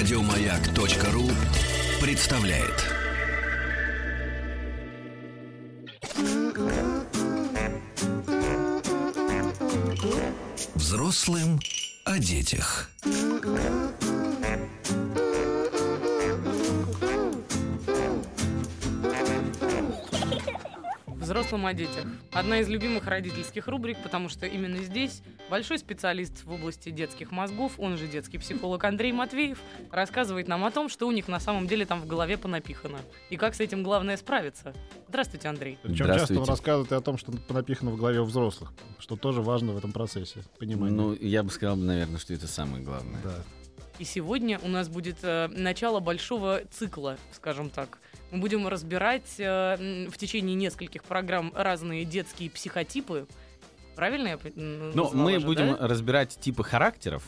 Радиомаяк.ру представляет. Взрослым о детях. Взрослым о детях. Одна из любимых родительских рубрик, потому что именно здесь большой специалист в области детских мозгов, он же детский психолог Андрей Матвеев, рассказывает нам о том, что у них на самом деле там в голове понапихано. И как с этим главное справиться. Здравствуйте, Андрей. Причем часто он Здравствуйте. рассказывает и о том, что напихано в голове у взрослых, что тоже важно в этом процессе, понимание. Ну, я бы сказал, наверное, что это самое главное. да. И сегодня у нас будет э, начало большого цикла, скажем так. Мы будем разбирать э, в течение нескольких программ разные детские психотипы. Правильно я Но назвала мы же, будем да? разбирать типы характеров,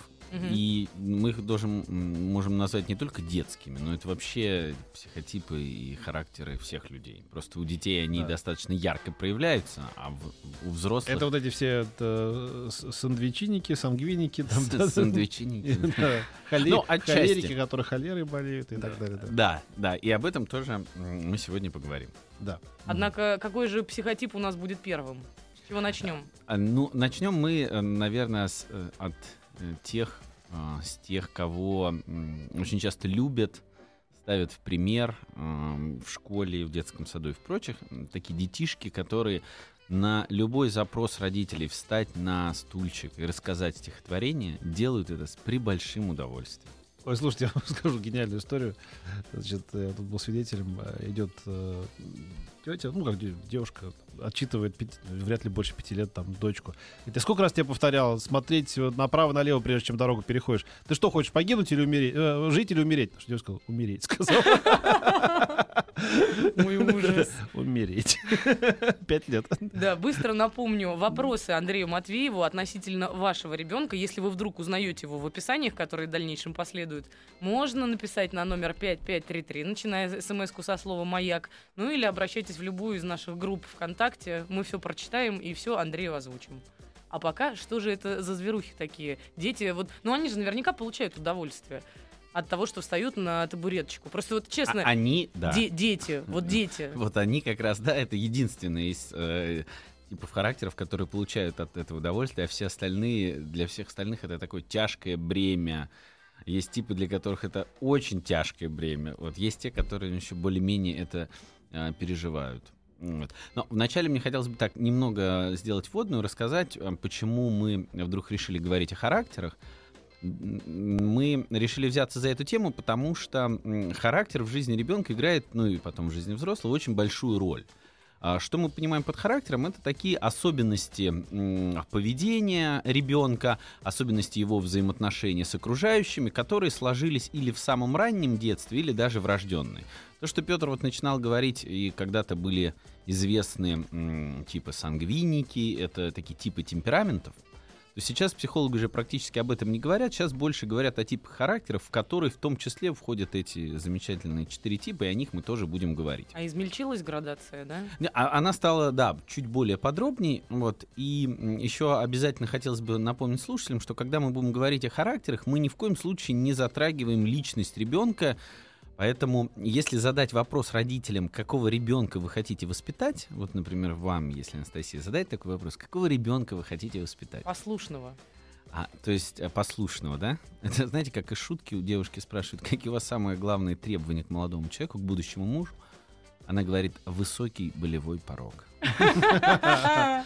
И мы их должен, м, можем назвать не только детскими, но это вообще психотипы и характеры всех людей. Просто у детей они Да. достаточно ярко проявляются, а в- у взрослых Это вот эти все это, сандвичиники, сангвиники, там, да, холе- Ну, холерики, которые холерой болеют и так далее. да. Да, и об этом тоже мы сегодня поговорим. Да. Однако, какой же психотип у нас будет первым? С чего начнем? А, Ну, начнем мы, э, наверное, с, э, от тех, а, с тех, кого очень часто любят, ставят в пример ам, в школе, в детском саду и в прочих. Такие детишки, которые на любой запрос родителей встать на стульчик и рассказать стихотворение, делают это с прибольшим удовольствием. Ой, слушайте, я вам скажу гениальную историю. Значит, я тут был свидетелем. э, Идет э, тетя, ну, как де- девушка, отчитывает пяти- вряд ли больше пяти лет там дочку. Говорит, я сколько раз тебе повторял, смотреть направо-налево, прежде чем дорогу переходишь. Ты что, хочешь, погибнуть или умереть? Э, жить или умереть? Что девушка сказала? Умереть, сказал. Мой ужас. Умереть. Пять лет. Да, быстро напомню вопросы Андрею Матвееву относительно вашего ребенка. Если вы вдруг узнаете его в описаниях, которые в дальнейшем последуют, можно написать на номер 5533, начиная смс со слова «Маяк», ну или обращайтесь в любую из наших групп ВКонтакте. Мы все прочитаем и все Андрею озвучим. А пока, что же это за зверухи такие? Дети, вот, ну они же наверняка получают удовольствие от того, что встают на табуреточку. Просто вот честно, А они, да. де- дети, вот дети. Вот они как раз, да, это единственные из э, типов характеров, которые получают от этого удовольствие, а все остальные, для всех остальных это такое тяжкое бремя. Есть типы, для которых это очень тяжкое бремя. Вот есть те, которые еще более-менее это э, переживают. Вот. Но вначале мне хотелось бы так немного сделать вводную, рассказать, э, почему мы вдруг решили говорить о характерах. Мы решили взяться за эту тему, потому что характер в жизни ребенка играет, ну и потом в жизни взрослого, очень большую роль. А Что мы понимаем под характером? Это такие особенности поведения ребенка, особенности его взаимоотношений с окружающими, которые сложились или в самом раннем детстве, или даже врожденные. То, что Петр вот начинал говорить, и когда-то были известны м, типы сангвиники, это такие типы темпераментов, то сейчас психологи уже практически об этом не говорят, сейчас больше говорят о типах характеров, в которые в том числе входят эти замечательные четыре типа, и о них мы тоже будем говорить. А измельчилась градация, да? А- Она стала, да, чуть более подробней. Вот. И еще обязательно хотелось бы напомнить слушателям, что когда мы будем говорить о характерах, мы ни в коем случае не затрагиваем личность ребенка. Поэтому, если задать вопрос родителям, какого ребенка вы хотите воспитать, вот, например, вам, если Анастасия задать такой вопрос, какого ребенка вы хотите воспитать? Послушного. А, то есть э, послушного, да? Это, знаете, как из шутки у девушки спрашивают, какие у вас самые главные требования к молодому человеку, к будущему мужу? Она говорит, высокий болевой порог.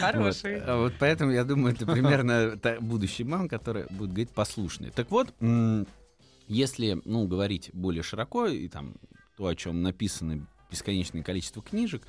Хороший. Вот, А вот поэтому я думаю, это примерно та будущий мам, которая будет говорить послушный. Так вот, если, ну, говорить более широко, и там то, о чем написано бесконечное количество книжек,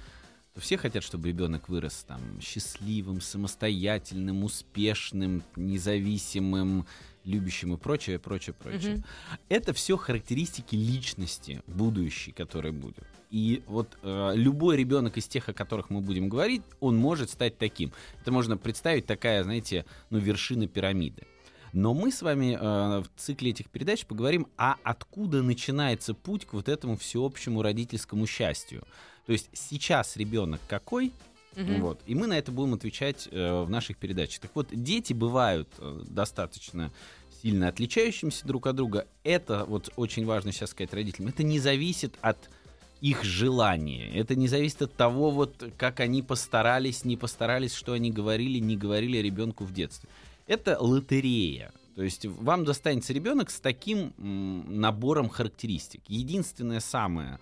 то все хотят, чтобы ребенок вырос там счастливым, самостоятельным, успешным, независимым, любящим и прочее, прочее, прочее. Мгм. Это все характеристики личности будущей, которая будет. И вот э, любой ребенок из тех, о которых мы будем говорить, он может стать таким. Это можно представить такая, знаете, ну, вершина пирамиды. Но мы с вами э, в цикле этих передач поговорим, а откуда начинается путь к вот этому всеобщему родительскому счастью. То есть сейчас ребенок какой, Мгм. вот. И мы на это будем отвечать э, в наших передачах. Так вот, дети бывают э, достаточно сильно отличающимися друг от друга. Это вот очень важно сейчас сказать родителям. Это не зависит от их желания. Это не зависит от того, вот как они постарались, не постарались, что они говорили, не говорили ребенку в детстве. Это лотерея. То есть вам достанется ребенок с таким набором характеристик. Единственное самое,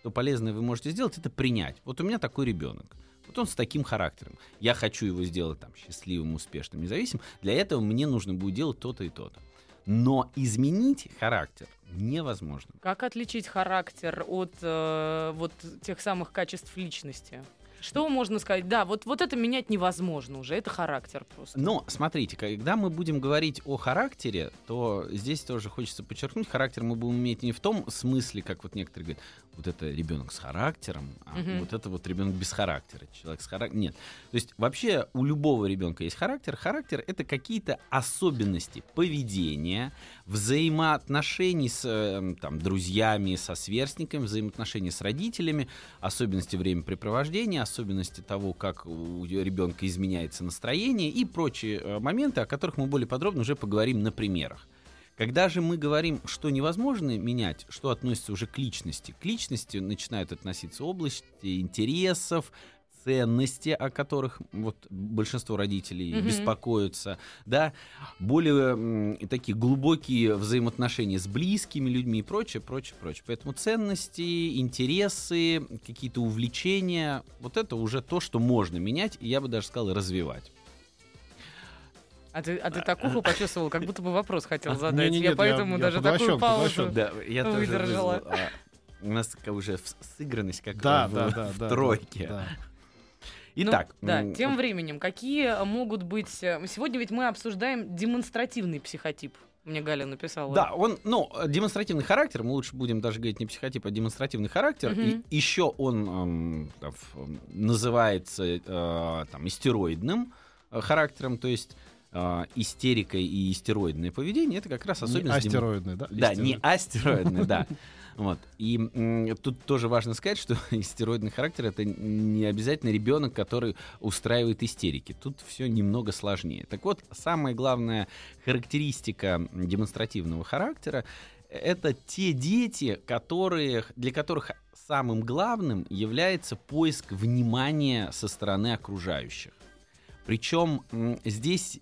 что полезное вы можете сделать, это принять. Вот у меня такой ребенок. Вот он с таким характером. Я хочу его сделать там счастливым, успешным, независимым. Для этого мне нужно будет делать то-то и то-то. Но изменить характер невозможно. Как отличить характер от э, вот тех самых качеств личности? Что можно сказать? Да, вот, вот это менять невозможно уже, это характер просто. Но смотрите, когда мы будем говорить о характере, то здесь тоже хочется подчеркнуть, характер мы будем иметь не в том смысле, как вот некоторые говорят, вот это ребенок с характером, а Мгм. вот это вот ребенок без характера, человек с характером. Нет. То есть вообще у любого ребенка есть характер. Характер это какие-то особенности поведения, взаимоотношений с э, там, друзьями, со сверстниками, взаимоотношений с родителями, особенности времяпрепровождения, особенности того, как у ребенка изменяется настроение и прочие э, моменты, о которых мы более подробно уже поговорим на примерах. Когда же мы говорим, что невозможно менять, что относится уже к личности, к личности начинают относиться области интересов, ценности, о которых вот большинство родителей Мгм. беспокоятся, да, более м, такие глубокие взаимоотношения с близкими людьми и прочее, прочее, прочее. Поэтому ценности, интересы, какие-то увлечения, вот это уже то, что можно менять, и я бы даже сказал развивать. А ты, а ты так ухо почувствовал, как будто бы вопрос хотел задать. Не-не-не, я я- поэтому я даже поглощен, такую паузу. поглощен. Да, я тоже Выдержала. вызвал, а, У нас такая уже сыгранность, как Да, в, да, да, в да. тройке. да. Ну, Итак, да, м, тем временем, какие могут быть... э, Сегодня ведь мы обсуждаем демонстративный психотип. Мне Галя написала. Да, он, ну, демонстративный характер, мы лучше будем даже говорить не психотип, а демонстративный характер. Мгм. И еще он эм, там, называется э, там, истероидным э, характером, то есть э, истерика и истероидное поведение, это как раз Не особенность... дем- да? Да, не Истеры- астероидный, да. Вот. И м, тут тоже важно сказать, что истероидный характер это не обязательно ребенок, который устраивает истерики. Тут все немного сложнее. Так вот, самая главная характеристика демонстративного характера это те дети, которые, для которых самым главным является поиск внимания со стороны окружающих. Причем здесь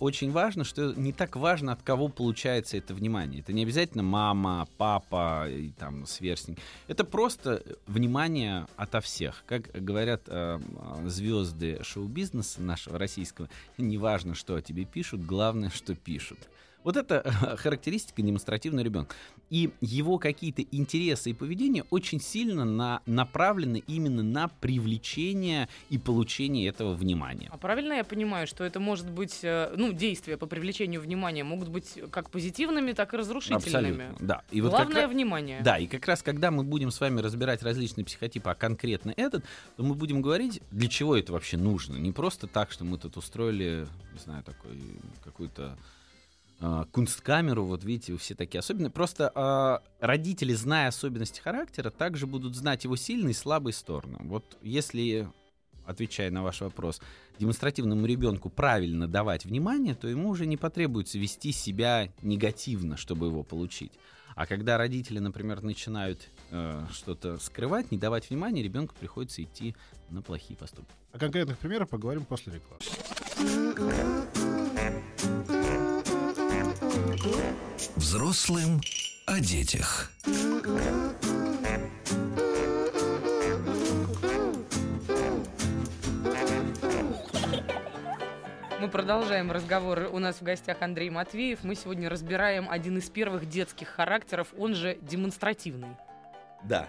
очень важно, что не так важно, от кого получается это внимание. Это не обязательно мама, папа и там сверстник. Это просто внимание ото всех. Как говорят э, э, звезды шоу-бизнеса нашего российского, не важно, что о тебе пишут, главное, что пишут. Вот это характеристика демонстративного ребенка. И его какие-то интересы и поведение очень сильно на, направлены именно на привлечение и получение этого внимания. А правильно я понимаю, что это может быть, э, ну, действия по привлечению внимания могут быть как позитивными, так и разрушительными. Абсолютно, да. И вот Главное ра- внимание. Да, и как раз когда мы будем с вами разбирать различные психотипы, а конкретно этот, то мы будем говорить, для чего это вообще нужно. Не просто так, что мы тут устроили, не знаю, такой какую-то а, кунсткамеру, вот видите, все такие особенные. Просто а, родители, зная особенности характера, также будут знать его сильные и слабые стороны. Вот если, отвечая на ваш вопрос, демонстративному ребенку правильно давать внимание, то ему уже не потребуется вести себя негативно, чтобы его получить. А когда родители, например, начинают э, что-то скрывать, не давать внимания, ребенку приходится идти на плохие поступки. О конкретных примерах поговорим после рекламы. Взрослым о детях. Мы продолжаем разговор. У нас в гостях Андрей Матвеев. Мы сегодня разбираем один из первых детских характеров, он же демонстративный. Да.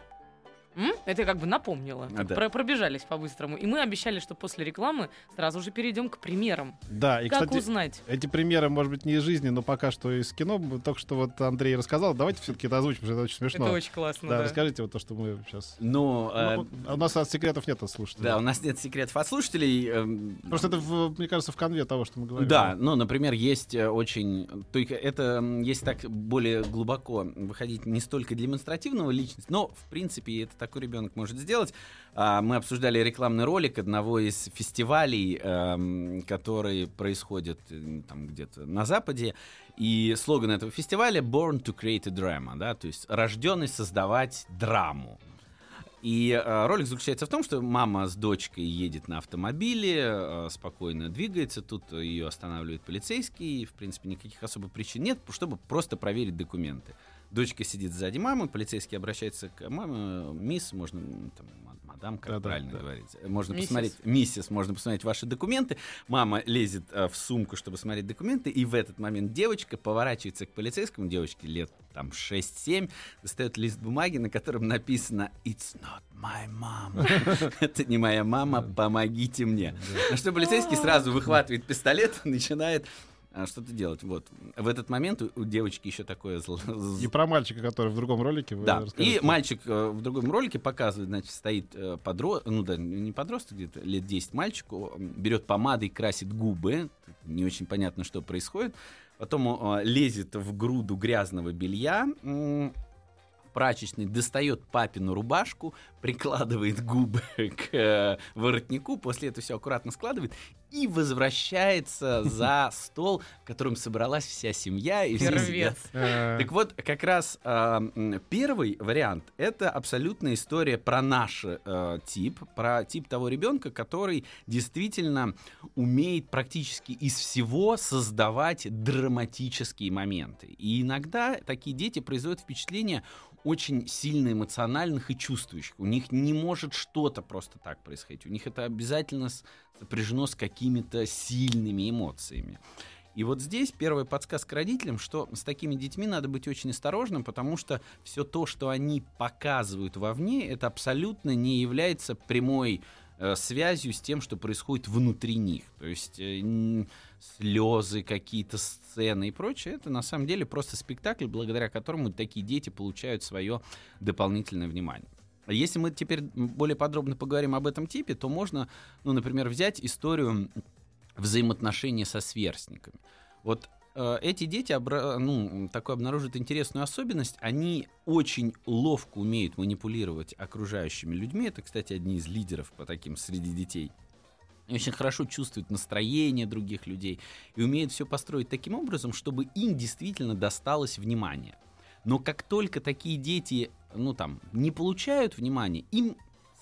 М? Это я как бы напомнила. А, Так да. про- пробежались по-быстрому. И мы обещали, что после рекламы сразу же перейдем к примерам. Да, и, как кстати, узнать? эти примеры, может быть, не из жизни, но пока что из кино. Только что вот Андрей рассказал. Давайте все-таки это озвучим, потому что это очень смешно. Это очень классно, да, да. расскажите вот то, что мы сейчас... Ну, э, Ну, у нас от секретов нет от слушателей. да, у нас нет секретов от слушателей. эм, Просто это, в- мне кажется, в конве того, что мы говорим. Да, ну, например, есть э, очень... Только это, если так более глубоко выходить, не столько демонстративного личности, но, в принципе, это такой ребенок может сделать. А, Мы обсуждали рекламный ролик одного из фестивалей, эм, который происходит э, там где-то на Западе. И слоган этого фестиваля «Born to create a drama», да, то есть «рожденный создавать драму». И э, ролик заключается в том, что мама с дочкой едет на автомобиле, э, спокойно двигается, тут ее останавливает полицейский, и, в принципе, никаких особых причин нет, чтобы просто проверить документы. Дочка сидит сзади мамы, полицейский обращается к маме, мисс, можно, там, ма- мадам, как Да-да, правильно да. говорить, можно Миссис. посмотреть, миссис, можно посмотреть ваши документы, мама лезет э, в сумку, чтобы смотреть документы, и в этот момент девочка поворачивается к полицейскому, девочке лет там 6-7, достает лист бумаги, на котором написано «It's not my mom». Это не моя мама, помогите мне. На что полицейский сразу выхватывает пистолет, начинает а, что-то делать. Вот. В этот момент у, у девочки еще такое зло- И про мальчика, который в другом ролике. вы да, и мальчик э, в другом ролике показывает, значит, стоит э, подросток, ну да, не подросток, где-то лет 10 мальчику, берет помадой, красит губы, не очень понятно, что происходит, потом э, лезет в груду грязного белья, прачечный достает папину рубашку, прикладывает губы к э, воротнику, после этого все аккуратно складывает и возвращается за стол, в котором собралась вся семья. И. Первец. Э, Так вот, как раз м, первый вариант это абсолютная история про наш э, тип, про тип того ребенка, который действительно умеет практически из всего создавать драматические моменты. И иногда такие дети производят впечатление очень сильно эмоциональных и чувствующих. У них не может что-то просто так происходить. У них это обязательно с- сопряжено с какими-то сильными эмоциями. И вот здесь первая подсказка родителям, что с такими детьми надо быть очень осторожным, потому что все то, что они показывают вовне, это абсолютно не является прямой э, связью с тем, что происходит внутри них. То есть э, слезы, какие-то сцены и прочее, это на самом деле просто спектакль, благодаря которому такие дети получают свое дополнительное внимание. Если мы теперь более подробно поговорим об этом типе, то можно, ну, например, взять историю взаимоотношения со сверстниками. Вот э, эти дети обра- ну, такой обнаруживают интересную особенность. Они очень ловко умеют манипулировать окружающими людьми. Это, кстати, одни из лидеров по таким среди детей. И очень хорошо чувствуют настроение других людей и умеют все построить таким образом, чтобы им действительно досталось внимание. Но как только такие дети, ну там, не получают внимания, им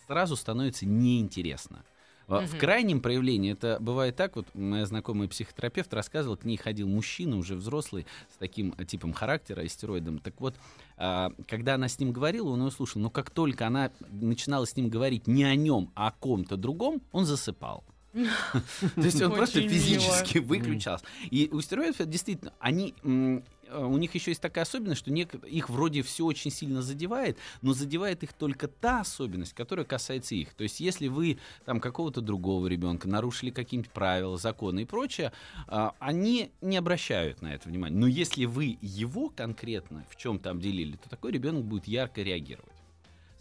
сразу становится неинтересно. А, В крайнем проявлении это бывает так, вот моя знакомая психотерапевт рассказывала, к ней ходил мужчина, уже взрослый, с таким э, типом характера, истероидом. Так вот, а, когда она с ним говорила, он ее слушал, но как только она начинала с ним говорить не о нем, а о ком-то другом, он засыпал. То есть он просто физически выключался. И у стероидов действительно, они у них еще есть такая особенность, что нек- их вроде все очень сильно задевает, но задевает их только та особенность, которая касается их. То есть если вы там какого-то другого ребенка нарушили какие-нибудь правила, законы и прочее, а, они не обращают на это внимания. Но если вы его конкретно в чем-то обделили, то такой ребенок будет ярко реагировать.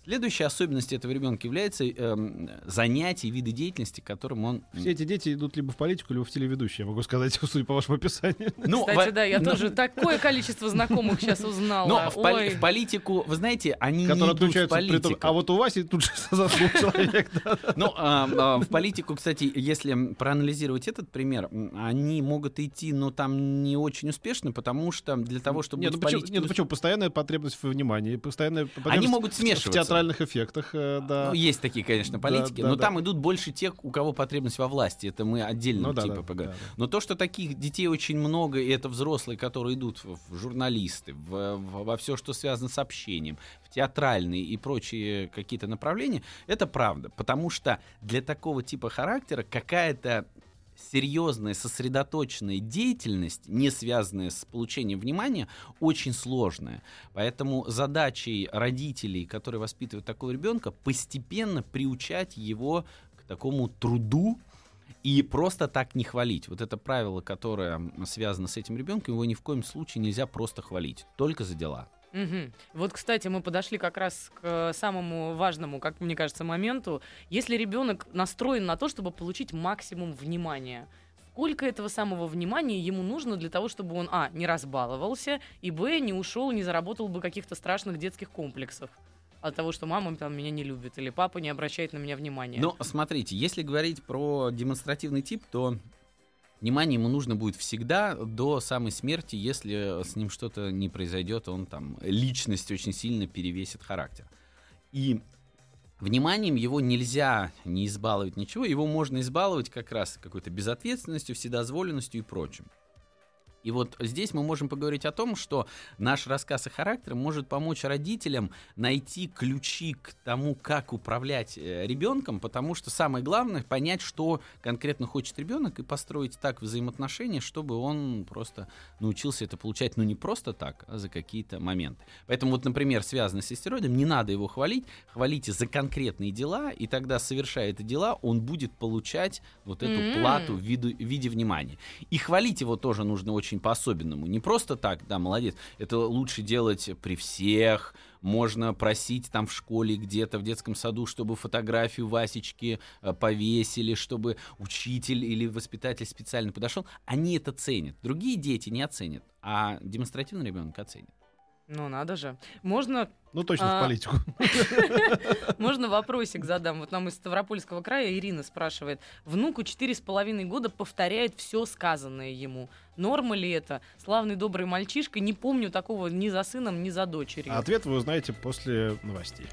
Следующая особенность этого ребенка является эм, занятия, виды деятельности, которым он... Все эти дети идут либо в политику, либо в телеведущие, я могу сказать, судя по вашему описанию. Ну, Кстати, во- да, я ну, тоже такое количество знакомых сейчас узнала. Но в, поли- Ой. в политику, вы знаете, они не Которые идут в при том, политику. А вот у Васи тут же заснул человек. Ну, а, а, в политику, кстати, если проанализировать этот пример, они могут идти, но там не очень успешно, потому что для того, чтобы Нет, ну почему, ну почему? Постоянная потребность в внимании, постоянная потребность Они могут смешиваться. В театральных эффектах, э, да. Ну, есть такие, конечно, Да, политики, да, но да. там идут больше тех, у кого потребность во власти. Это мы отдельно Ну да, типа да, поговорим. да, да. Но то, что таких детей очень много, и это взрослые, которые идут в, в журналисты, в- в- во все, что связано с общением, в театральные и прочие какие-то направления, это правда. Потому что для такого типа характера какая-то серьезная, сосредоточенная деятельность, не связанная с получением внимания, очень сложная. Поэтому задачей родителей, которые воспитывают такого ребенка, постепенно приучать его к такому труду, и просто так не хвалить. Вот это правило, которое связано с этим ребенком, его ни в коем случае нельзя просто хвалить. Только за дела. Мгм. Вот, кстати, мы подошли как раз к самому важному, как мне кажется, моменту. Если ребенок настроен на то, чтобы получить максимум внимания, сколько этого самого внимания ему нужно для того, чтобы он, а, не разбаловался, и, б, не ушел, не заработал бы каких-то страшных детских комплексов? от того, что мама там меня не любит или папа не обращает на меня внимания. Но смотрите, если говорить про демонстративный тип, то внимание ему нужно будет всегда до самой смерти, если с ним что-то не произойдет, он там личность очень сильно перевесит характер. И вниманием его нельзя не избаловать ничего, его можно избаловать как раз какой-то безответственностью, вседозволенностью и прочим. И вот здесь мы можем поговорить о том, что наш рассказ о характере может помочь родителям найти ключи к тому, как управлять э, ребенком, потому что самое главное понять, что конкретно хочет ребенок, и построить так взаимоотношения, чтобы он просто научился это получать, ну не просто так, а за какие-то моменты. Поэтому вот, например, связанный с истероидом, не надо его хвалить, хвалите за конкретные дела, и тогда, совершая эти дела, он будет получать вот эту М. плату в виду- в виде внимания. И хвалить его тоже нужно очень по-особенному. Не просто так, да, молодец. Это лучше делать при всех. Можно просить там в школе где-то, в детском саду, чтобы фотографию Васечки э, повесили, чтобы учитель или воспитатель специально подошел. Они это ценят. Другие дети не оценят, а демонстративный ребенок оценит. Ну, надо же. Можно, Ну, точно А, в политику. можно вопросик задам? Вот нам из Ставропольского края Ирина спрашивает. Внуку четыре с половиной года повторяет все сказанное ему. Норма ли это? Славный добрый мальчишка. Не помню такого ни за сыном, ни за дочерью. Ответ вы узнаете после новостей.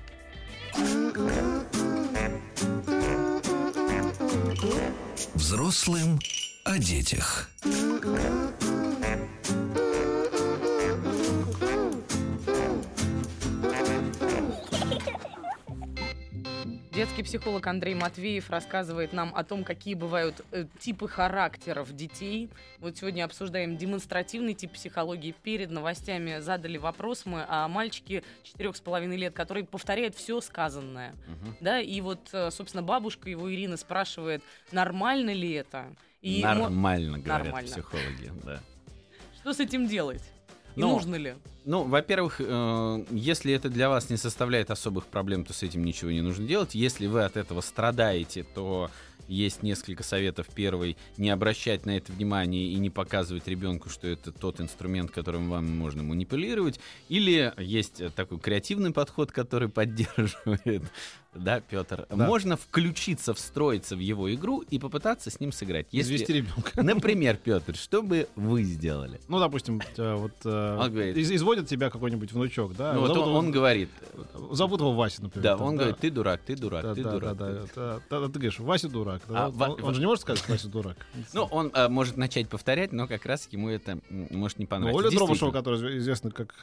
Взрослым о детях. Детский психолог Андрей Матвеев рассказывает нам о том, какие бывают э, типы характеров детей. Вот сегодня обсуждаем демонстративный тип психологии. Перед новостями задали вопрос мы о мальчике четырех с половиной лет, который повторяет все сказанное. Мгм. Да, и вот, э, собственно, бабушка его Ирина спрашивает, нормально ли это? И мо- Нормально, говорят Нормально. психологи, да. что с этим делать? И Ну, нужно ли? Ну, во-первых, э, если это для вас не составляет особых проблем, то с этим ничего не нужно делать. Если вы от этого страдаете, то есть несколько советов. Первый, не обращать на это внимание и не показывать ребенку, что это тот инструмент, которым вам можно манипулировать. Или есть такой креативный подход, который поддерживает, да, Петр. Да. Можно включиться, встроиться в его игру и попытаться с ним сыграть. Извести Если, ребенка. например, Петр, что бы вы сделали? Ну, допустим, э, вот э, Он говорит- из- изводит тебя какой-нибудь внучок, да? Ну, вот он, он говорит, Зовут его Вася, например. да, там, он говорит, ты дурак, ты дурак, Да, ты да, дурак. да, да, да, да, да, Ты говоришь, Вася дурак. да, А, он, Ва- он же не может сказать, Вася дурак. Ну, он э, может начать повторять, но как раз ему это может не Ну, понравиться. Оля Дробышева, которая известна как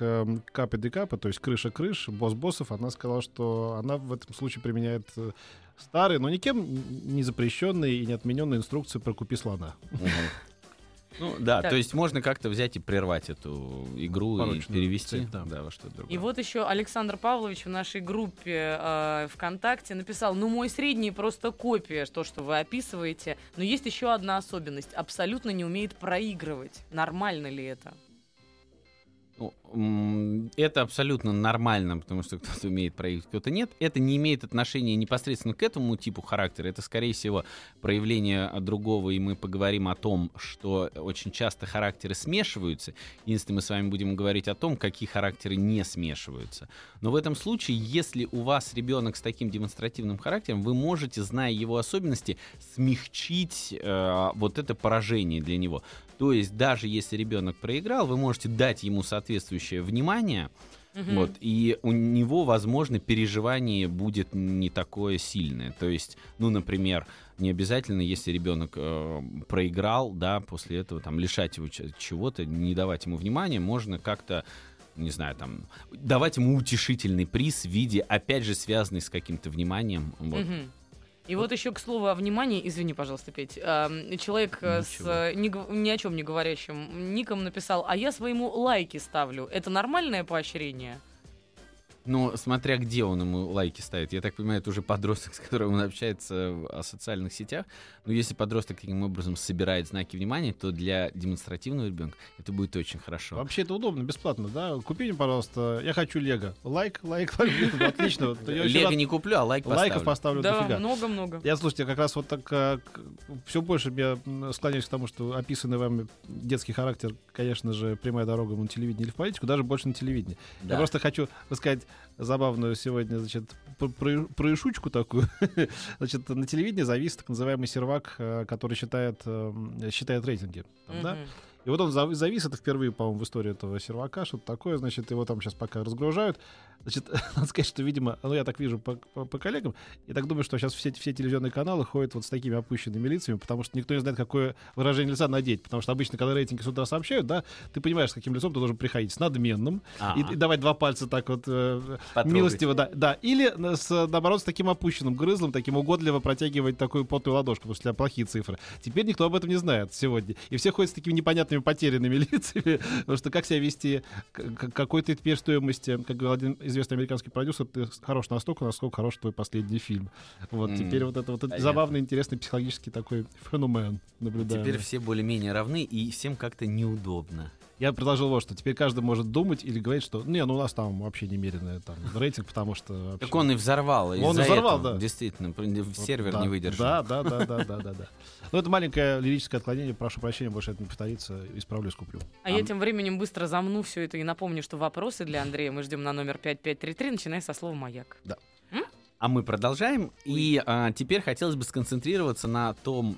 Капа де Капа, то есть крыша крыш, босс боссов, она сказала, что она в этом случае применяет э, старые, но никем не запрещенные и не отмененные инструкции про купи слона. Ну, да, Так. то есть можно как-то взять и прервать эту игру и Порочную перевести цепь, да. да, во что-то другое. И вот еще Александр Павлович в нашей группе э, ВКонтакте написал, ну мой средний просто копия, то, что вы описываете, но есть еще одна особенность, абсолютно не умеет проигрывать. Нормально ли это? Ну, м, это абсолютно нормально, потому что кто-то умеет проигрывать, кто-то нет. Это не имеет отношения непосредственно к этому типу характера. Это, скорее всего, проявление другого, и мы поговорим о том, что очень часто характеры смешиваются. Единственное, мы с вами будем говорить о том, какие характеры не смешиваются. Но в этом случае, если у вас ребенок с таким демонстративным характером, вы можете, зная его особенности, смягчить э, вот это поражение для него. То есть даже если ребенок проиграл, вы можете дать ему соответствующее внимание, Мгм. вот, и у него, возможно, переживание будет не такое сильное. То есть, ну, например, не обязательно, если ребенок э, проиграл, да, после этого там лишать его чего-то, не давать ему внимания, можно как-то не знаю, там, давать ему утешительный приз в виде, опять же, связанный с каким-то вниманием. Вот. Мгм. И вот еще к слову о внимании, извини, пожалуйста, Петь, человек э, с Ничего. э, ни, ни о чем не говорящим ником написал, а я своему лайки ставлю. Это нормальное поощрение? Ну, смотря где он ему лайки ставит. Я так понимаю, это уже подросток, с которым он общается в о социальных сетях. Но если подросток таким образом собирает знаки внимания, то для демонстративного ребенка это будет очень хорошо. Вообще это удобно, бесплатно, да? Купи мне, пожалуйста, я хочу Лего. Лайк, лайк, лайк, блин, отлично. Лего не куплю, а лайк Лайков поставлю. поставлю да, дофига. много-много. Я, слушайте, как раз вот так все больше я склоняюсь к тому, что описанный вами детский характер, конечно же, прямая дорога на телевидение или в политику, даже больше на телевидении. Я просто хочу рассказать забавную сегодня, значит, про- про- про штучку такую. Значит, на телевидении завис так называемый сервак, э, который считает, эм, считает рейтинги. Там, да? И вот он зав- завис, это впервые, по-моему, в истории этого сервака, что-то такое, значит, его там сейчас пока разгружают. Значит, надо сказать, что, видимо, ну, я так вижу по, по- по коллегам, и так думаю, что сейчас все, все телевизионные каналы ходят вот с такими опущенными лицами, потому что никто не знает, какое выражение лица надеть. Потому что обычно, когда рейтинги с утра сообщают, да, ты понимаешь, с каким лицом ты должен приходить. С надменным, и, Ага. и давать два пальца так вот э, Потрогать. милостиво, да, да. Или на- с, наоборот, с таким опущенным грызлом, таким угодливо протягивать такую потную ладошку, потому что у тебя плохие цифры. Теперь никто об этом не знает сегодня. И все ходят с такими непонятными потерянными лицами, потому что как себя вести, какой ты теперь стоимости, как говорил один известный американский продюсер, ты хорош настолько, насколько хорош твой последний фильм. Вот М, теперь вот это вот понятно. забавный, интересный психологический такой феномен наблюдаем. Теперь все более-менее равны, и всем как-то неудобно. Я предложил вот, что теперь каждый может думать или говорить, что не, ну у нас там вообще немеренный там рейтинг, потому что... вообще- Так он и взорвал. Он взорвал, этого, да. Действительно, пр- Вот, сервер да, не выдержал. Да, да, да, да, да, да, да. Ну, это маленькое лирическое отклонение. Прошу прощения, больше это не повторится. Исправлюсь, куплю. А я тем временем быстро замну все это и напомню, что вопросы для Андрея мы ждем на номер 5533, начиная со слова «Маяк». А мы продолжаем. И а, теперь хотелось бы сконцентрироваться на том,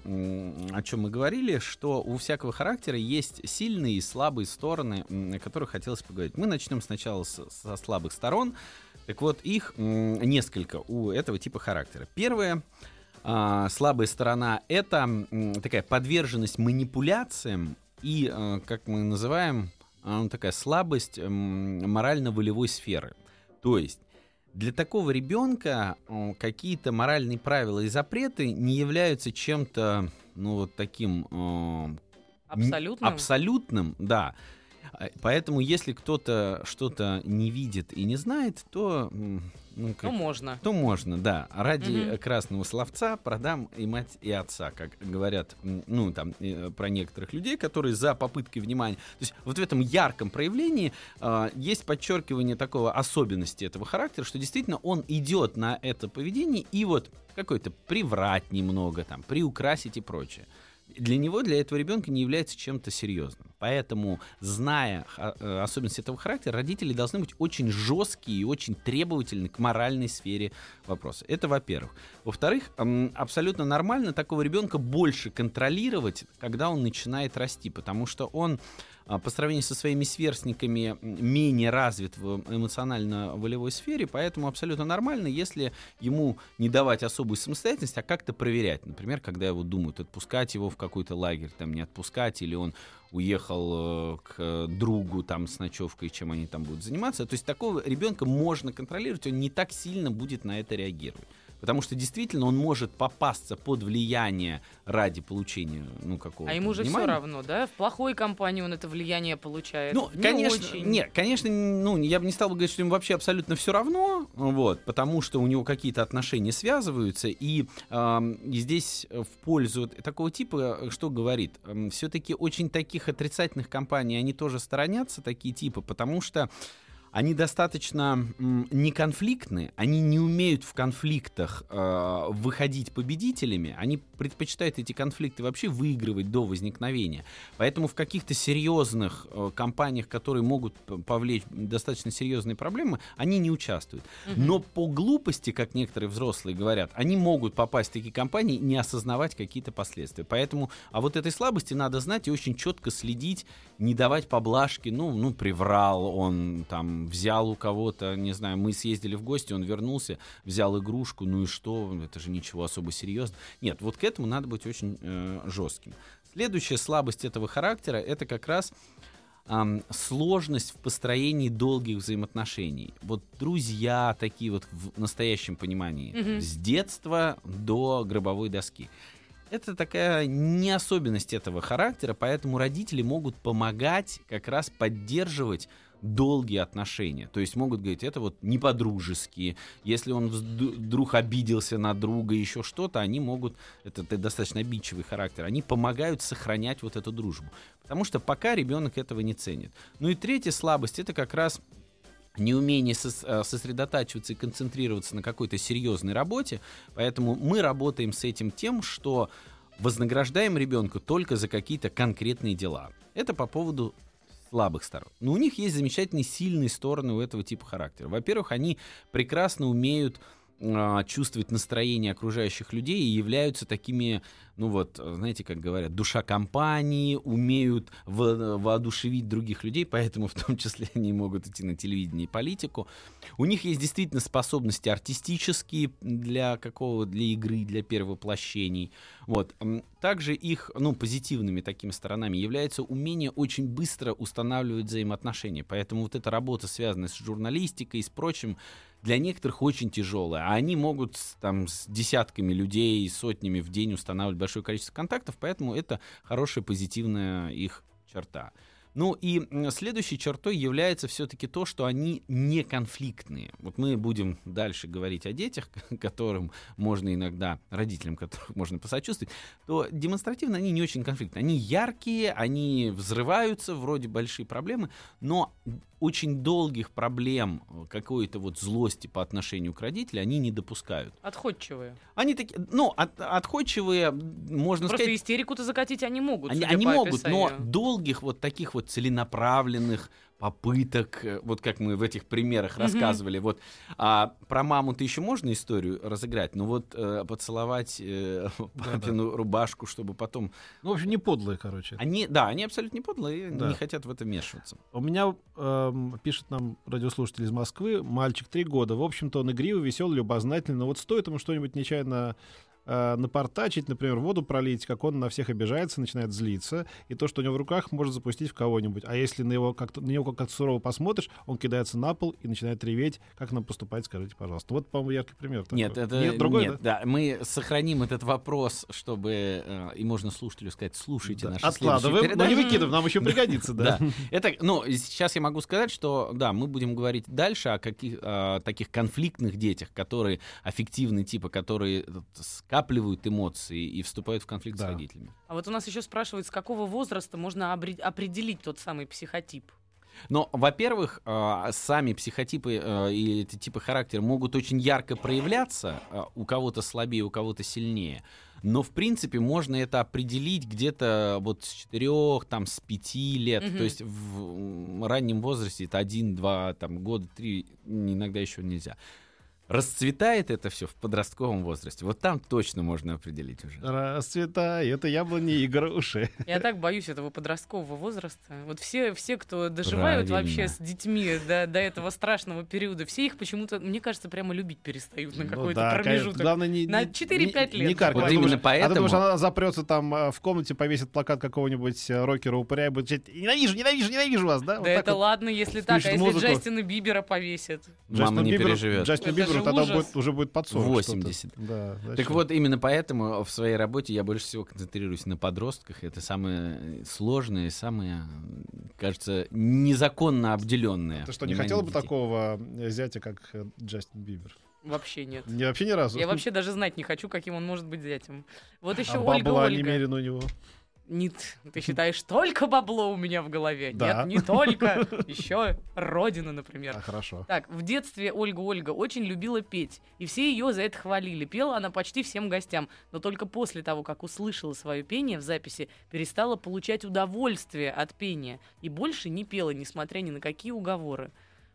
о чем мы говорили, что у всякого характера есть сильные и слабые стороны, о которых хотелось поговорить. Мы начнем сначала с- со слабых сторон. Так вот, их несколько у этого типа характера. Первое. а, слабая сторона — это такая подверженность манипуляциям и, а, как мы называем, а, ну, такая слабость морально-волевой сферы. То есть для такого ребенка э, какие-то моральные правила и запреты не являются чем-то, ну, вот таким э, Абсолютно. абсолютным, да. А, Поэтому, если кто-то что-то не видит и не знает, то, ну, как- Ну, можно. то можно, да. Ради э, красного словца продам и мать, и отца, как говорят, ну, там, э, про некоторых людей, которые за попыткой внимания. То есть вот в этом ярком проявлении а, есть подчеркивание такого особенности этого характера, что действительно он идет на это поведение и вот какой-то приврать немного, там, приукрасить и прочее. Для него, для этого ребенка не является чем-то серьезным. Поэтому, зная э, особенности этого характера, родители должны быть очень жесткие и очень требовательны к моральной сфере вопроса. Это во-первых. Во-вторых, абсолютно нормально такого ребенка больше контролировать, когда он начинает расти, потому что он по сравнению со своими сверстниками менее развит в эмоционально-волевой сфере, поэтому абсолютно нормально, если ему не давать особую самостоятельность, а как-то проверять. Например, когда его думают, отпускать его в какой-то лагерь, там не отпускать, или он уехал э, к другу там с ночевкой, чем они там будут заниматься. То есть такого ребенка можно контролировать, он не так сильно будет на это реагировать. Потому что действительно он может попасться под влияние ради получения ну, какого-то А ему же все внимания. равно, да? В плохой компании он это влияние получает. Ну, не конечно, очень. нет, конечно, ну, я бы не стал бы говорить, что ему вообще абсолютно все равно, вот, потому что у него какие-то отношения связываются, и, ам, и здесь э, в пользу такого типа, э, что говорит, все-таки очень таких отрицательных компаний, они тоже сторонятся, такие типы, потому что они достаточно м, неконфликтны, они не умеют в конфликтах э, выходить победителями, они предпочитают эти конфликты вообще выигрывать до возникновения. Поэтому в каких-то серьезных э, компаниях, которые могут повлечь достаточно серьезные проблемы, они не участвуют. Но по глупости, как некоторые взрослые говорят, они могут попасть в такие компании и не осознавать какие-то последствия. Поэтому, а вот этой слабости надо знать и очень четко следить, не давать поблажки, ну, ну, приврал он, там, взял у кого-то, не знаю, мы съездили в гости, он вернулся, взял игрушку, ну и что, это же ничего особо серьезного. Нет, вот к этому надо быть очень э, жестким. Следующая слабость этого характера, это как раз ам, сложность в построении долгих взаимоотношений. Вот друзья такие вот в настоящем понимании, Мгм. с детства до гробовой доски. Это такая не особенность этого характера, поэтому родители могут помогать как раз поддерживать долгие отношения. То есть могут говорить, это вот не по-дружески. Если он вдруг обиделся на друга, еще что-то, они могут, это, это достаточно обидчивый характер, они помогают сохранять вот эту дружбу. Потому что пока ребенок этого не ценит. Ну и третья слабость, это как раз неумение э, сосредотачиваться и концентрироваться на какой-то серьезной работе. Поэтому мы работаем с этим тем, что вознаграждаем ребенка только за какие-то конкретные дела. Это по поводу слабых сторон. Но у них есть замечательные сильные стороны у этого типа характера. Во-первых, они прекрасно умеют а, чувствовать настроение окружающих людей и являются такими, ну вот, знаете, как говорят, душа компании, умеют во- воодушевить других людей, поэтому в том числе они могут идти на телевидение и политику. У них есть действительно способности артистические для какого, для игры, для первоплощений. Вот. Также их, ну, позитивными такими сторонами является умение очень быстро устанавливать взаимоотношения. Поэтому вот эта работа, связанная с журналистикой и с прочим, для некоторых очень тяжелая. А они могут там с десятками людей, сотнями в день устанавливать большое количество контактов, поэтому это хорошая позитивная их черта. Ну и следующей чертой является все-таки то, что они не конфликтные. Вот мы будем дальше говорить о детях, которым можно иногда, родителям которых можно посочувствовать, то демонстративно они не очень конфликтные. Они яркие, они взрываются, вроде большие проблемы, но очень долгих проблем, э, какой-то вот злости по отношению к родителю они не допускают. Отходчивые. Они такие, ну, от- отходчивые, можно Просто сказать, истерику-то закатить они могут. они, они могут, но долгих вот таких вот целенаправленных попыток, э, вот как мы в этих примерах Мгм. рассказывали, вот а, про маму-то еще можно историю разыграть, но вот э, поцеловать э, папину рубашку, чтобы потом... Ну, в общем, не подлые, короче. Они, да, они абсолютно не подлые, Да. не хотят в это вмешиваться. У меня эм, пишет нам радиослушатель из Москвы, мальчик три года. В общем-то, он игривый, веселый, любознательный. Но вот стоит ему что-нибудь нечаянно э, напортачить, например, воду пролить, как он на всех обижается, начинает злиться, и то, что у него в руках, может запустить в кого-нибудь. А если на, его как-то, на него как-то сурово посмотришь, он кидается на пол и начинает реветь. Как нам поступать, скажите, пожалуйста. Вот, по-моему, яркий пример. такой. Нет, это Нет, другой, нет, да? мы сохраним этот вопрос, чтобы э, и можно слушателю сказать, слушайте Да. наши Откладываем, но не выкидываем, нам еще пригодится, да. Да. Это, ну, сейчас я могу сказать, что, да, мы будем говорить дальше о каких, о таких конфликтных детях, которые аффективные типа, которые э, скапливают эмоции и вступают в конфликт с Да. родителями. А вот у нас еще спрашивают, с какого возраста можно определить тот самый психотип? Но, во-первых, э, сами психотипы э, и эти типы характера могут очень ярко проявляться, э, у кого-то слабее, у кого-то сильнее. Но, в принципе, можно это определить где-то вот с 4, там, с 5 лет. Мгм. То есть в раннем возрасте это 1, 2, там, года, 3, иногда еще нельзя. Расцветает это все в подростковом возрасте. Вот там точно можно определить уже. Расцветает, это яблони и груши. Я так боюсь этого подросткового возраста. Вот все, все кто доживают Правильно. вообще с детьми до, до этого страшного периода, все их почему-то, мне кажется, прямо любить перестают на Ну какой-то да, конечно. промежуток. Главное, не, На не- 4-5 не- лет. Не каркай. Вот А именно думаешь- А поэтому- ты думаешь, она запрется там в комнате, повесит плакат какого-нибудь э, рокера, упыря и будет кричать «Ненавижу, ненавижу, ненавижу вас», да? Да Вот это вот. ладно, если так, а Включит если музыку. Джастина Бибера повесит? Мама Джастину не переживет. Джастину Это Биберу же тогда ужас. будет, уже будет под 40 80. что-то. Да, Так вот, именно поэтому в своей работе я больше всего концентрируюсь на подростках. Это самое сложное, самое, кажется, незаконно обделенное. Ты что, не хотела бы такого э, зятя, как э, Джастин Бибер? Вообще нет. Не, вообще ни разу. Я вообще даже знать не хочу, каким он может быть зятем. Вот еще а Ольга бабла Ольга. немерено у него. Нет, ты считаешь, только бабло у меня в голове. Да. Нет, не только. Еще Родина, например. А, хорошо. Так, в детстве Ольга Ольга очень любила петь, и все ее за это хвалили. Пела она почти всем гостям, но только после того, как услышала свое пение в записи, перестала получать удовольствие от пения и больше не пела, несмотря ни на какие уговоры.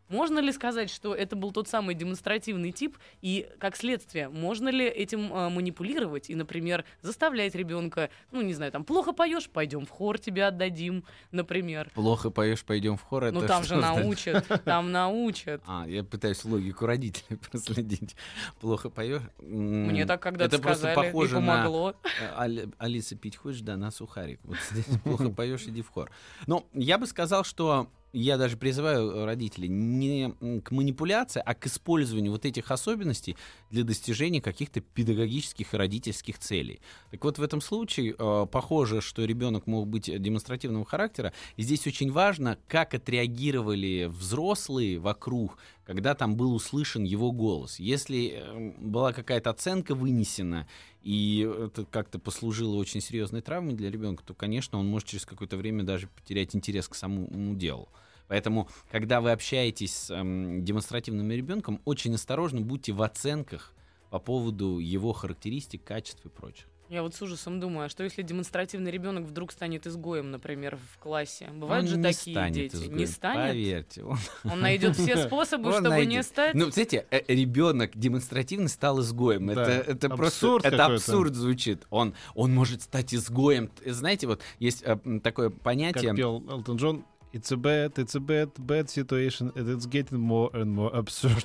Можно ли сказать, что это был тот самый демонстративный тип, и, как следствие, можно ли этим э, манипулировать и, например, заставлять ребенка, ну, не знаю, там, плохо поешь, пойдем в хор тебе отдадим, например. Плохо поешь, пойдем в хор. Ну, это там что же значит? научат, там научат. А, я пытаюсь логику родителей проследить. Плохо поешь? Мне так когда-то это просто сказали, и похоже на помогло. э, Али- Алиса, пить хочешь? Да, на сухарик. Вот здесь плохо поешь, иди в хор. Но я бы сказал, что я даже призываю э, родителей не к манипуляции, а к использованию вот этих особенностей для достижения каких-то педагогических и родительских целей. Так вот, в этом случае э, похоже, что ребенок мог быть демонстративного характера. И здесь очень важно, как отреагировали взрослые вокруг, когда там был услышан его голос. Если э, была какая-то оценка вынесена, и это как-то послужило очень серьезной травмой для ребенка, то, конечно, он может через какое-то время даже потерять интерес к самому делу. Поэтому, когда вы общаетесь с эм, демонстративным ребенком, очень осторожно будьте в оценках по поводу его характеристик, качеств и прочих. Я вот с ужасом думаю, а что если демонстративный ребенок вдруг станет изгоем, например, в классе? Бывают Он же не такие станет дети. изгоем, Не станет? Поверьте. Он, Он найдет все способы, Он чтобы не найдет. стать. Ну, знаете, э, ребенок демонстративно стал изгоем. Да. Это, это просто Абсурд это какой-то. абсурд звучит. Он, он может стать изгоем. Знаете, вот есть э, такое понятие. Как пел Элтон Джон, It's a bad, it's a bad, bad situation, and it's getting more and more absurd.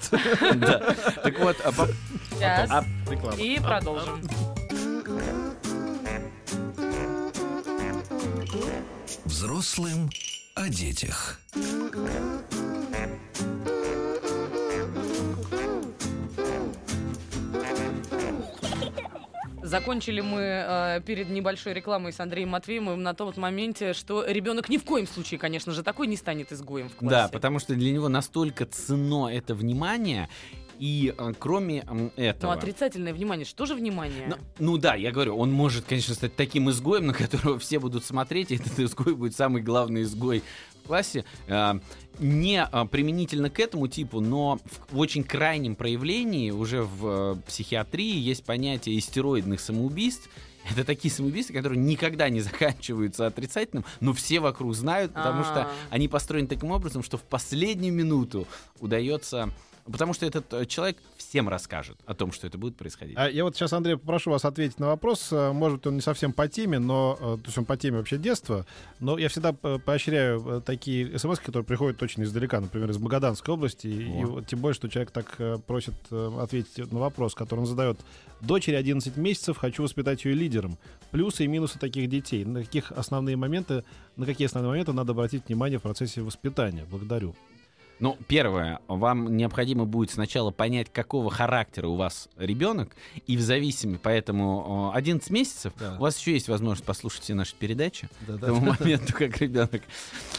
Да. Так вот, а по- Сейчас. а- Реклама. И продолжим. Взрослым о детях. Закончили мы э, перед небольшой рекламой с Андреем Матвеевым на том моменте, что ребенок ни в коем случае, конечно же, такой не станет изгоем в классе. Да, потому что для него настолько ценно это внимание, и э, кроме Но этого... отрицательное внимание, что же внимание? Ну, ну да, я говорю, он может, конечно, стать таким изгоем, на которого все будут смотреть, и этот изгой будет самый главный изгой классе. Э, Не э, применительно к этому типу, но в, очень крайнем проявлении уже в э, психиатрии есть понятие истероидных самоубийств. Это такие самоубийства, которые никогда не заканчиваются отрицательным, но все вокруг знают, потому что А. они построены таким образом, что в последнюю минуту удается... Потому что этот э, человек всем расскажет о том, что это будет происходить. А я вот сейчас, Андрей, попрошу вас ответить на вопрос. Э, Может, он не совсем по теме, но э, то есть он по теме вообще детства. Но я всегда поощряю такие смс, которые приходят очень издалека, например, из Магаданской области. И, О. и вот тем более, что человек так просит ответить на вопрос, который он задает. Дочери 11 месяцев, хочу воспитать ее лидером. Плюсы и минусы таких детей. На каких основные моменты, на какие основные моменты надо обратить внимание в процессе воспитания? Благодарю. Ну, первое, вам необходимо будет сначала понять, какого характера у вас ребенок, и в зависимости, поэтому э, 11 месяцев, Да. у вас еще есть возможность послушать все наши передачи к Да-да. тому моменту, как ребенок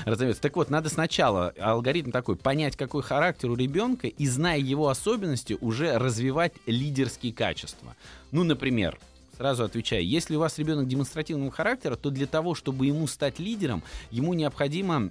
разовьется. Так вот, надо сначала, алгоритм такой, понять, какой характер у ребенка, и, зная его особенности, уже развивать лидерские качества. Ну, например, Сразу отвечаю, если у вас ребенок демонстративного характера, то для того, чтобы ему стать лидером, ему необходимо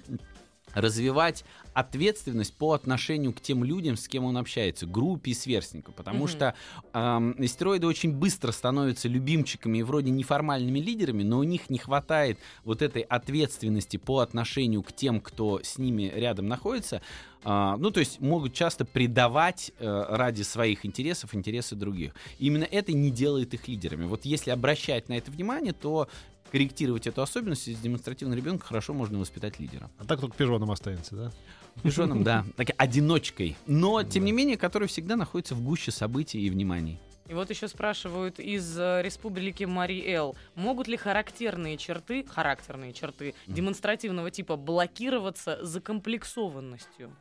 развивать ответственность по отношению к тем людям, с кем он общается, группе и сверстникам, потому Мгм. что эм, стероиды очень быстро становятся любимчиками и вроде неформальными лидерами, но у них не хватает вот этой ответственности по отношению к тем, кто с ними рядом находится. А, ну, то есть могут часто предавать э, ради своих интересов интересы других. И именно это не делает их лидерами. Вот если обращать на это внимание, то корректировать эту особенность из демонстративного ребенка хорошо можно воспитать лидера. А так только пижоном останется, да? Пижоном, да, так, одиночкой. Но, тем не менее, который всегда находится в гуще событий и вниманий. И вот еще спрашивают из э, республики Мари-Эл, могут ли характерные черты, характерные черты демонстративного типа блокироваться закомплексованностью?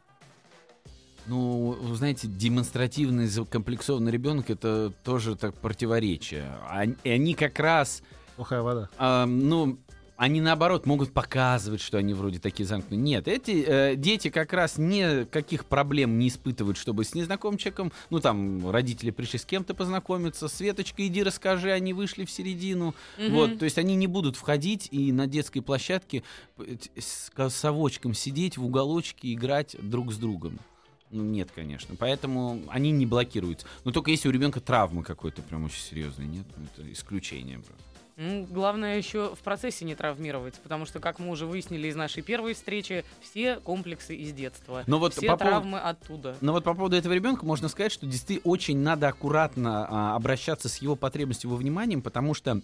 Ну, вы знаете, демонстративный закомплексованный ребенок это тоже так противоречие. Они, и они как раз, Плохая вода. а, ну, они наоборот могут показывать, что они вроде такие замкнутые. Нет, эти э, дети как раз никаких проблем не испытывают, чтобы с незнакомым человеком, ну там родители пришли с кем-то познакомиться, Светочка, иди расскажи, они вышли в середину. Мгм. Вот, то есть они не будут входить и на детской площадке с ко- совочком сидеть в уголочке, играть друг с другом. Ну, нет, конечно. Поэтому они не блокируются. Но только если у ребенка травмы какой-то прям очень серьезной, нет, ну, это исключение просто. Ну, главное еще в процессе не травмировать, потому что, как мы уже выяснили из нашей первой встречи, все комплексы из детства. Но вот все по травмы оттуда. Но вот по поводу этого ребенка можно сказать, что действительно очень надо аккуратно а, обращаться с его потребностью во вниманием, потому что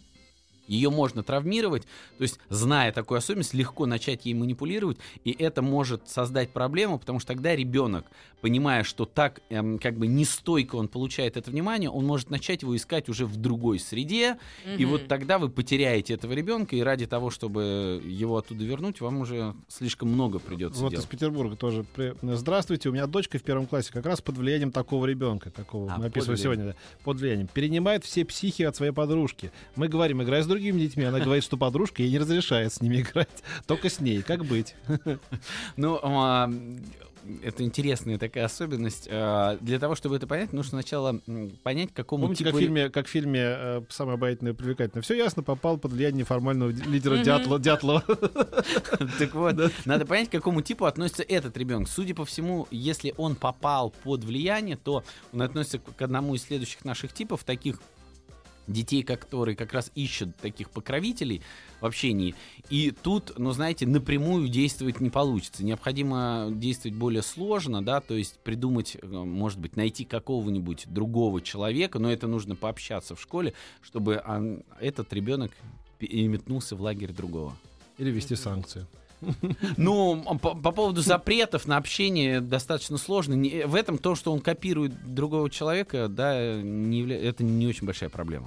ее можно травмировать, то есть, зная такую особенность, легко начать ей манипулировать, и это может создать проблему, потому что тогда ребенок, понимая, что так эм, как бы нестойко он получает это внимание, он может начать его искать уже в другой среде, и Мгм. вот тогда вы потеряете этого ребенка, и ради того, чтобы его оттуда вернуть, вам уже слишком много придется Вот из делать. Петербурга тоже. При- Здравствуйте, у меня дочка в первом классе как раз под влиянием такого ребенка, какого А, мы описываем сегодня. да, под влиянием. Перенимает все психи от своей подружки. Мы говорим, играй с другими детьми. Она говорит, что подружка ей не разрешает с ними играть. Только с ней. Как быть? Ну, а, это интересная такая особенность. А, Для того, чтобы это понять, нужно сначала понять, к какому Помните, как в типу... фильме, как в фильме э, «Самое обаятельное и привлекательное»? Все ясно, попал под влияние неформального лидера. Дятла- Дятлова. Так вот, надо понять, к какому типу относится этот ребенок. Судя по всему, если он попал под влияние, то он относится к одному из следующих наших типов, таких детей, которые как раз ищут таких покровителей в общении. И тут, ну, знаете, напрямую действовать не получится. Необходимо действовать более сложно, да, то есть придумать, э, может быть, найти какого-нибудь другого человека, но это нужно пообщаться в школе, чтобы он- этот ребенок переметнулся в лагерь другого. Или вести санкции. Ну, по, по поводу запретов на общение достаточно сложно. Не- В этом то, что он копирует другого человека, да, не явля- это не очень большая проблема.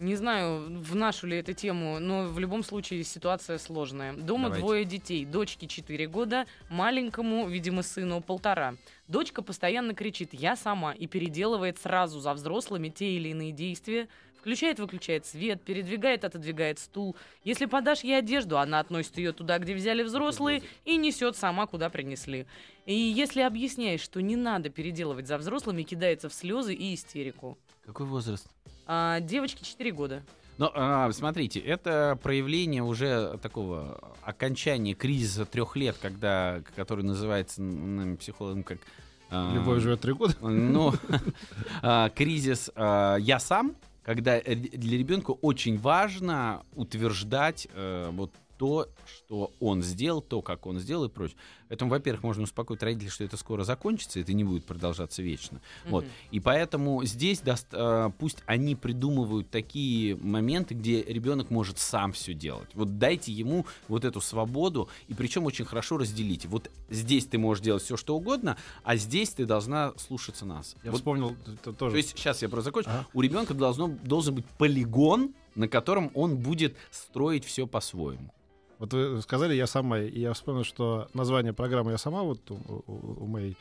Не знаю, в нашу ли эту тему, но в любом случае ситуация сложная. Дома Давайте. двое детей. Дочке 4 года, маленькому, видимо, сыну полтора. Дочка постоянно кричит «я сама» и переделывает сразу за взрослыми те или иные действия, включает-выключает свет, передвигает, отодвигает стул. Если подашь ей одежду, она относит ее туда, где взяли взрослые, и несет сама, куда принесли. И если объясняешь, что не надо переделывать за взрослыми, кидается в слезы и истерику. Какой возраст? А, девочке 4 года. Ну, а, смотрите, это проявление уже такого окончания кризиса трех лет, когда, который называется нами психологом как... а, Любовь живет три года. Ну, а, кризис а, «я сам», когда для ребенка очень важно утверждать э, вот то, что он сделал, то, как он сделал и прочее. Поэтому, во-первых, можно успокоить родителей, что это скоро закончится, это не будет продолжаться вечно. Вот. Мгм. И поэтому здесь даст, э, пусть они придумывают такие моменты, где ребенок может сам все делать. Вот дайте ему вот эту свободу, и причем очень хорошо разделите. Вот здесь ты можешь делать все, что угодно, а здесь ты должна слушаться нас. Я Вот вспомнил это тоже. то есть, сейчас я просто закончу. Ага. У ребенка должно, должен быть полигон, на котором он будет строить все по-своему. Вот вы сказали «Я сама», и я вспомнил, что название программы «Я сама» вот у, у- у моей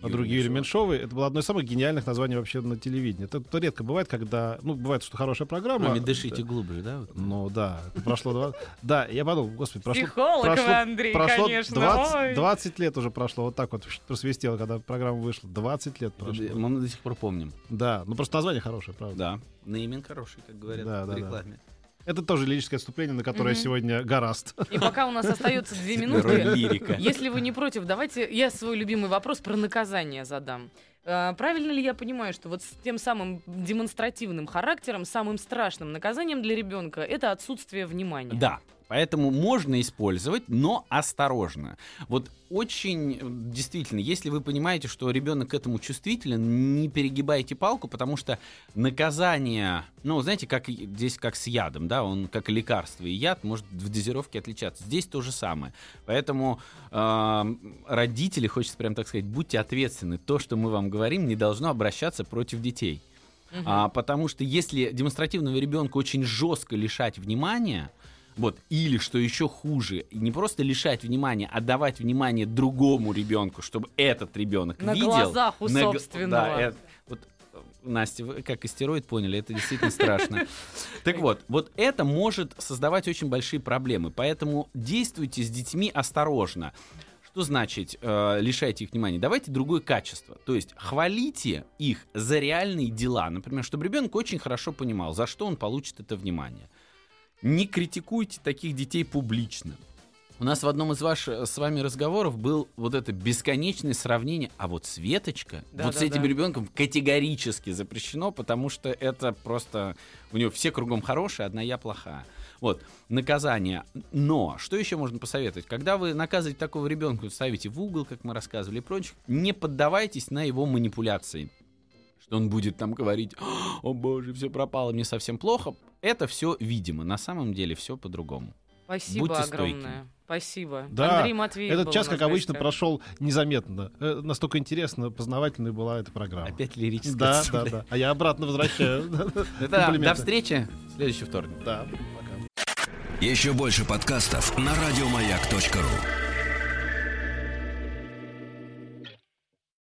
подруги Юрия Меньшовой, это было одно из самых гениальных названий вообще на телевидении. Это, это редко бывает, когда... Ну, бывает, что хорошая программа... Кроме дышите глубже, да? вот? Ну, да, это прошло... два- Да, я подумал, господи, прошло... Психолог прошло- вы, Андрей, прошло конечно. 20, Ой. 20 лет уже прошло, вот так вот просвистело, когда программа вышла. 20 лет прошло. Мы до сих пор помним. Да, ну просто название хорошее, правда. Да. Нейминг хороший, как говорят Да, в да, да. Это тоже лирическое отступление, на которое Мгм. сегодня гораст. И пока у нас остается две Роль минуты, если вы не против, давайте я свой любимый вопрос про наказание задам. А, Правильно ли я понимаю, что вот с тем самым демонстративным характером, самым страшным наказанием для ребенка это отсутствие внимания? Да. Поэтому можно использовать, но осторожно. Вот очень действительно, если вы понимаете, что ребенок к этому чувствителен, не перегибайте палку, потому что наказание, ну, знаете, как здесь как с ядом, да, он как лекарство и яд может в дозировке отличаться. Здесь то же самое. Поэтому э, родители, хочется прям так сказать, будьте ответственны. То, что мы вам говорим, не должно обращаться против детей. Мгм. А, потому что если демонстративного ребенка очень жестко лишать внимания, вот, или, что еще хуже, не просто лишать внимания, а давать внимание другому ребенку, чтобы этот ребенок На видел. глазах у на собственного. Да, это- вот, э, Настя, вы как истероид поняли, это действительно страшно. Так вот, вот это может создавать очень большие проблемы, поэтому действуйте с детьми осторожно. Что значит э, лишайте их внимания? Давайте другое качество. То есть хвалите их за реальные дела. Например, чтобы ребенок очень хорошо понимал, за что он получит это внимание. Не критикуйте таких детей публично. У нас в одном из ваших с вами разговоров был вот это бесконечное сравнение, а вот Светочка, Да, вот да, с этим да. ребенком категорически запрещено, потому что это просто у него все кругом хорошие, одна я плохая. Вот, наказание. Но, что еще можно посоветовать? Когда вы наказываете такого ребенка, ставите в угол, как мы рассказывали, и прочих, не поддавайтесь на его манипуляции. Что он будет там говорить, о боже, все пропало, мне совсем плохо. Это все видимо. На самом деле все по-другому. Спасибо Будьте стойкими. огромное. Спасибо. Да, Андрей Матвеев Этот час, как обычно, гостях. прошел незаметно. Э, Настолько интересно, познавательной была эта программа. Опять лирическое Да, да, да. А я обратно возвращаю. До встречи в следующий вторник. Да, пока. Еще больше подкастов на радиомаяк.ру.